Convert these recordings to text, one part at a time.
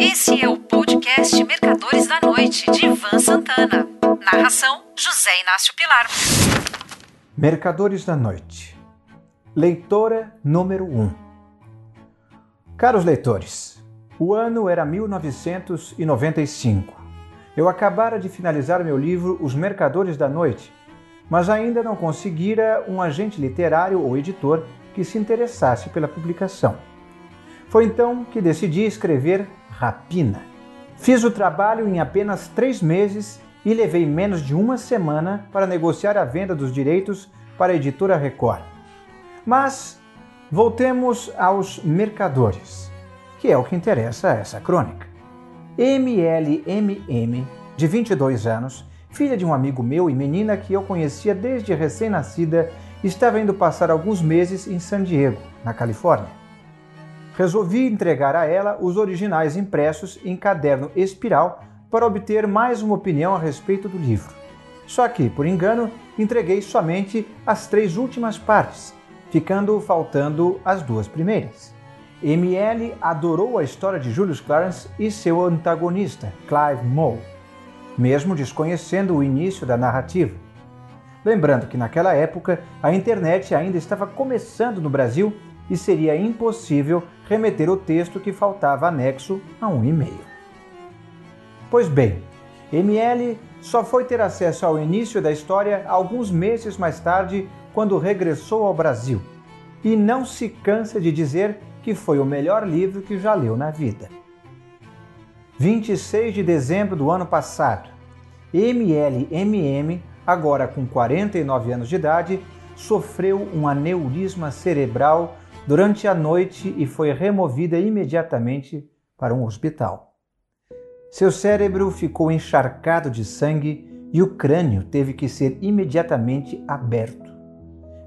Esse é o podcast Mercadores da Noite, de Ivan Santana. Narração: José Inácio Pilar. Mercadores da Noite. Leitora número 1. Um. Caros leitores, o ano era 1995. Eu acabara de finalizar meu livro Os Mercadores da Noite, mas ainda não conseguira um agente literário ou editor que se interessasse pela publicação. Foi então que decidi escrever Rapina. Fiz o trabalho em apenas três meses e levei menos de uma semana para negociar a venda dos direitos para a editora Record. Mas voltemos aos mercadores, que é o que interessa a essa crônica. MLMM, de 22 anos, filha de um amigo meu e menina que eu conhecia desde recém-nascida, estava indo passar alguns meses em San Diego, na Califórnia resolvi entregar a ela os originais impressos em caderno espiral para obter mais uma opinião a respeito do livro. Só que, por engano, entreguei somente as três últimas partes, ficando faltando as duas primeiras. ML adorou a história de Julius Clarence e seu antagonista, Clive Moe, mesmo desconhecendo o início da narrativa. Lembrando que naquela época a internet ainda estava começando no Brasil e seria impossível remeter o texto que faltava anexo a um e-mail. Pois bem, ML só foi ter acesso ao início da história alguns meses mais tarde, quando regressou ao Brasil, e não se cansa de dizer que foi o melhor livro que já leu na vida. 26 de dezembro do ano passado, MLMM, agora com 49 anos de idade, sofreu um aneurisma cerebral durante a noite e foi removida imediatamente para um hospital. Seu cérebro ficou encharcado de sangue e o crânio teve que ser imediatamente aberto.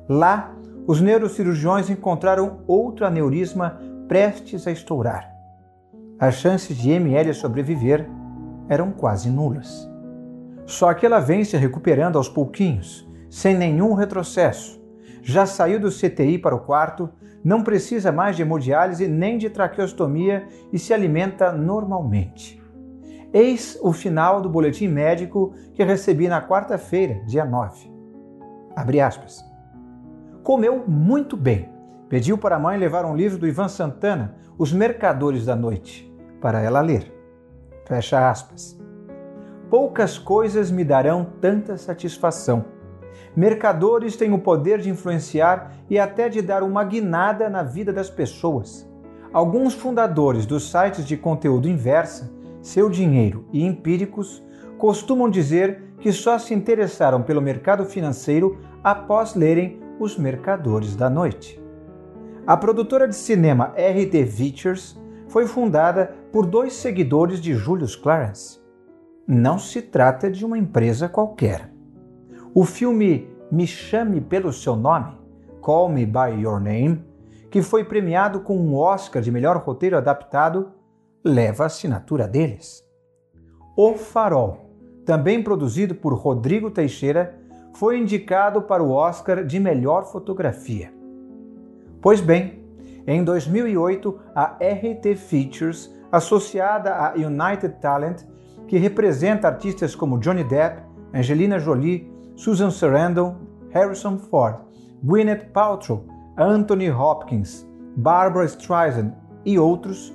Lá, os neurocirurgiões encontraram outro aneurisma prestes a estourar. As chances de ML sobreviver eram quase nulas. Só que ela vem se recuperando aos pouquinhos, sem nenhum retrocesso. Já saiu do CTI para o quarto não precisa mais de hemodiálise nem de traqueostomia e se alimenta normalmente. Eis o final do boletim médico que recebi na quarta-feira, dia 9. Abre aspas. Comeu muito bem. Pediu para a mãe levar um livro do Ivan Santana, Os Mercadores da Noite, para ela ler. Fecha aspas. Poucas coisas me darão tanta satisfação Mercadores têm o poder de influenciar e até de dar uma guinada na vida das pessoas. Alguns fundadores dos sites de conteúdo inversa, Seu Dinheiro e Empíricos costumam dizer que só se interessaram pelo mercado financeiro após lerem Os Mercadores da Noite. A produtora de cinema RT Features foi fundada por dois seguidores de Julius Clarence. Não se trata de uma empresa qualquer. O filme Me Chame Pelo Seu Nome, Call Me By Your Name, que foi premiado com um Oscar de melhor roteiro adaptado, leva a assinatura deles. O Farol, também produzido por Rodrigo Teixeira, foi indicado para o Oscar de melhor fotografia. Pois bem, em 2008, a RT Features, associada à United Talent, que representa artistas como Johnny Depp, Angelina Jolie, Susan Sarandon, Harrison Ford, Gwyneth Paltrow, Anthony Hopkins, Barbara Streisand e outros,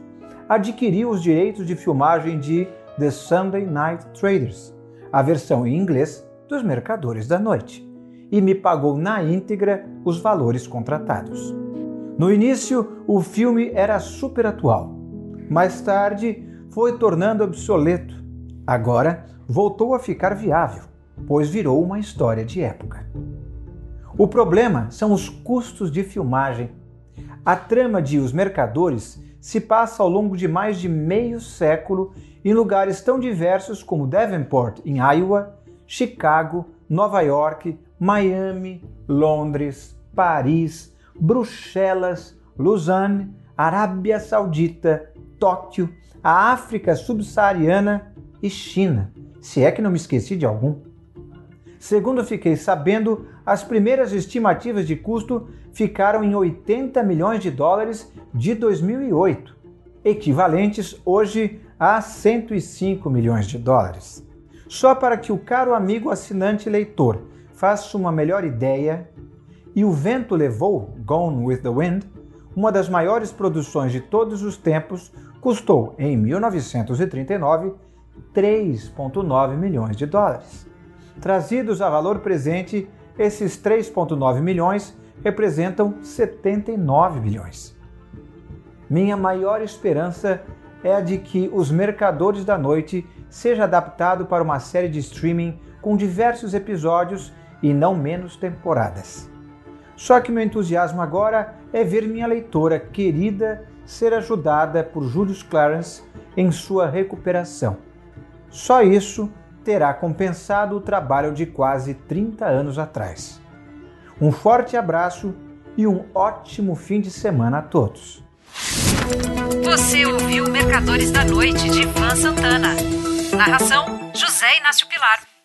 adquiriu os direitos de filmagem de The Sunday Night Traders, a versão em inglês dos Mercadores da Noite, e me pagou na íntegra os valores contratados. No início, o filme era super atual. Mais tarde, foi tornando obsoleto. Agora, voltou a ficar viável pois virou uma história de época. O problema são os custos de filmagem. A trama de Os Mercadores se passa ao longo de mais de meio século em lugares tão diversos como Davenport, em Iowa, Chicago, Nova York, Miami, Londres, Paris, Bruxelas, Lausanne, Arábia Saudita, Tóquio, a África subsaariana e China, se é que não me esqueci de algum. Segundo fiquei sabendo, as primeiras estimativas de custo ficaram em 80 milhões de dólares de 2008. equivalentes hoje a 105 milhões de dólares. Só para que o caro amigo assinante leitor faça uma melhor ideia, e O Vento Levou, Gone with the Wind, uma das maiores produções de todos os tempos, custou, em 1939, 3,9 milhões de dólares. Trazidos a valor presente, esses 3,9 milhões representam 79 bilhões. Minha maior esperança é a de que Os Mercadores da Noite seja adaptado para uma série de streaming com diversos episódios e não menos temporadas. Só que meu entusiasmo agora é ver minha leitora querida ser ajudada por Julius Clarence em sua recuperação. Só isso terá compensado o trabalho de quase 30 anos atrás. Um forte abraço e um ótimo fim de semana a todos. Você ouviu Mercadores da Noite de Ivan Santana. Narração: José Inácio Pilar.